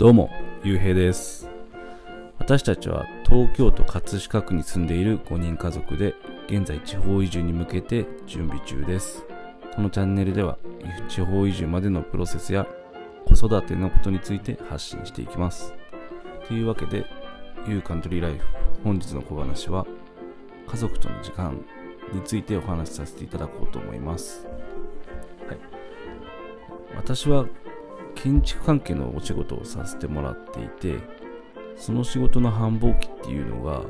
どうも、ゆうへいです。私たちは東京都葛飾区に住んでいる5人家族で、現在地方移住に向けて準備中です。このチャンネルでは、地方移住までのプロセスや子育てのことについて発信していきます。というわけで、ゆうカントリーライフ、本日の小話は、家族との時間についてお話しさせていただこうと思います。はい。私は建築関係のお仕事をさせてもらっていて、その仕事の繁忙期っていうのが、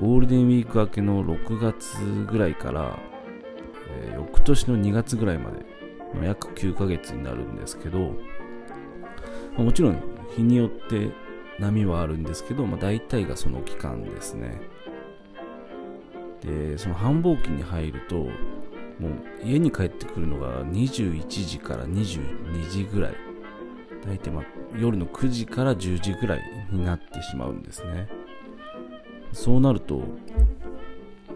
ゴールデンウィーク明けの6月ぐらいから、えー翌年の2月ぐらいまでの約9ヶ月になるんですけど、まあもちろん日によって波はあるんですけど、まあ、大体がその期間ですね。で、その繁忙期に入ると、もう家に帰ってくるのが21時から22時ぐらい。大体ま夜の9時から10時ぐらいになってしまうんですね。そうなると、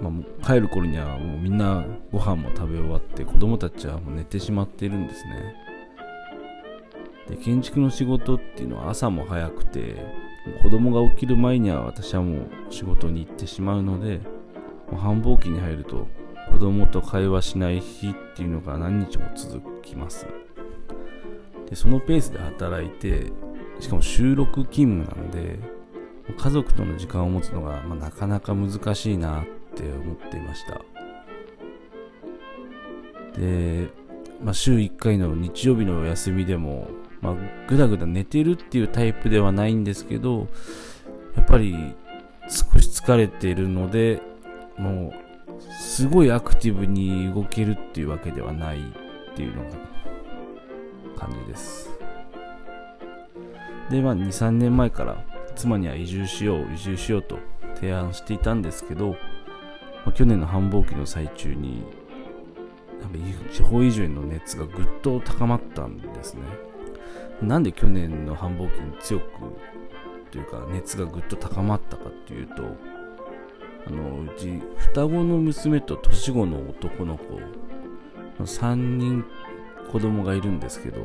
まあ、帰る頃にはもうみんなご飯も食べ終わって子供たちはもう寝てしまっているんですね。で、建築の仕事っていうのは朝も早くて、子供が起きる前には私はもう仕事に行ってしまうので、繁忙期に入ると子供と会話しない日っていうのが何日も続きます。で、そのペースで働いて、しかも収録勤務なんで、家族との時間を持つのが、まあ、なかなか難しいなって思っていました。で、まあ、週1回の日曜日のお休みでも、まあ、ぐだぐだ寝てるっていうタイプではないんですけど、やっぱり少し疲れているので、もう、すごいアクティブに動けるっていうわけではないっていうのが感じです。で、まあ、2、3年前から妻には移住しよう、移住しようと提案していたんですけど、まあ、去年の繁忙期の最中に、地方移住への熱がぐっと高まったんですね。なんで去年の繁忙期に強くというか熱がぐっと高まったかっていうと、あの、うち双子の娘と年子の男の子、3人子供がいるんですけど、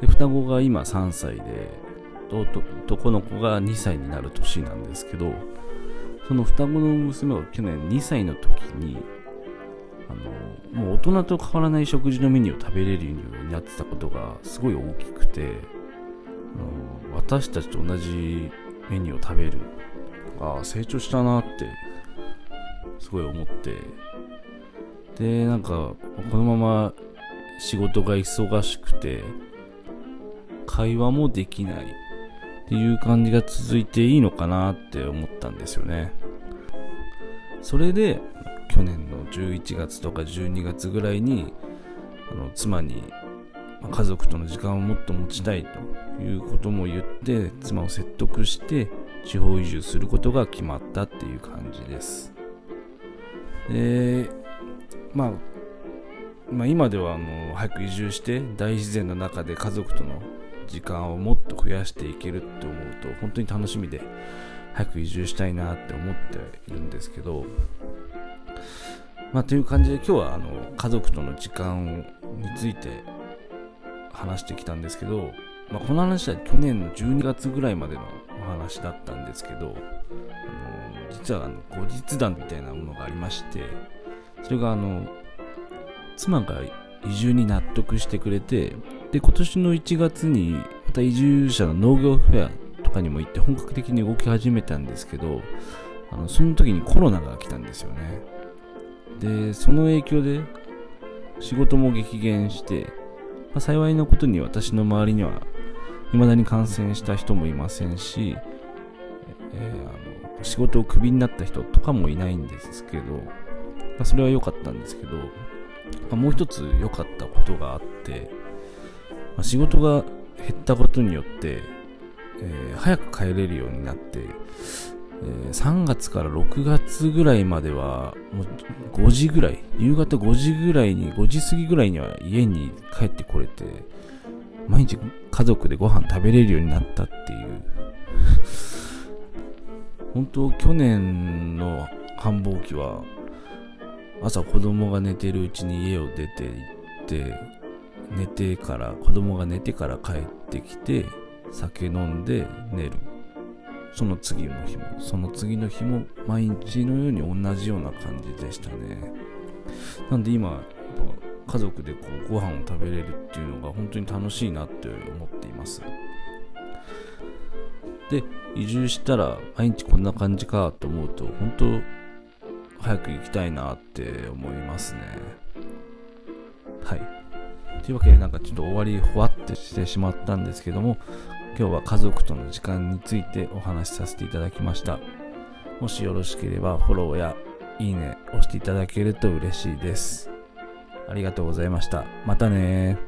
で双子が今3歳で、男の子が2歳になる年なんですけど、その双子の娘が去年2歳の時に、あの、もう大人と変わらない食事のメニューを食べれるようになってたことがすごい大きくて、あの私たちと同じメニューを食べる。ああ、成長したなって、すごい思って。で、なんか、このまま仕事が忙しくて、会話もできないっていう感じが続いていいのかなって思ったんですよね。それで、去年の11月とか12月ぐらいに、あの妻に、家族との時間をもっと持ちたいということも言って、妻を説得して、地方移住することが決まったっていう感じです。で、まあ、まあ、今ではあの早く移住して大自然の中で家族との時間をもっと増やしていけるって思うと本当に楽しみで早く移住したいなって思っているんですけどまあという感じで今日はあの家族との時間について話してきたんですけど、まあ、この話は去年の12月ぐらいまでのお話だったんですけどあの実はあの後日談みたいなものがありましてそれがあの妻が移住に納得してくれてで今年の1月にまた移住者の農業フェアとかにも行って本格的に動き始めたんですけどあのその時にコロナが来たんですよね。でその影響で仕事も激減して、まあ、幸いなことに私の周りには未だに感染した人もいませんし、えーあの仕事をクビになった人とかもいないんですけど、まあ、それは良かったんですけど、まもう一つ良かったことがあって、ま仕事が減ったことによって、えー早く帰れるようになって、えー3月から6月ぐらいまでは、もう5時ぐらい、夕方5時ぐらいに、5時過ぎぐらいには家に帰ってこれて、毎日家族でご飯食べれるようになったっていう。本当去年の繁忙期は、朝子供が寝てるうちに家を出て行って、寝てから、子供が寝てから帰ってきて、酒飲んで寝る。その次の日もその次の日も毎日のように同じような感じでしたね。なんで今家族でこうご飯を食べれるっていうのが本当に楽しいなって思っています。で移住したら毎日こんな感じかと思うと本当早く行きたいなって思いますね。はい。というわけでなんかちょっと終わりほわってしてしまったんですけども今日は家族との時間についてお話しさせていただきました。もしよろしければフォローやいいね押していただけると嬉しいです。ありがとうございました。またね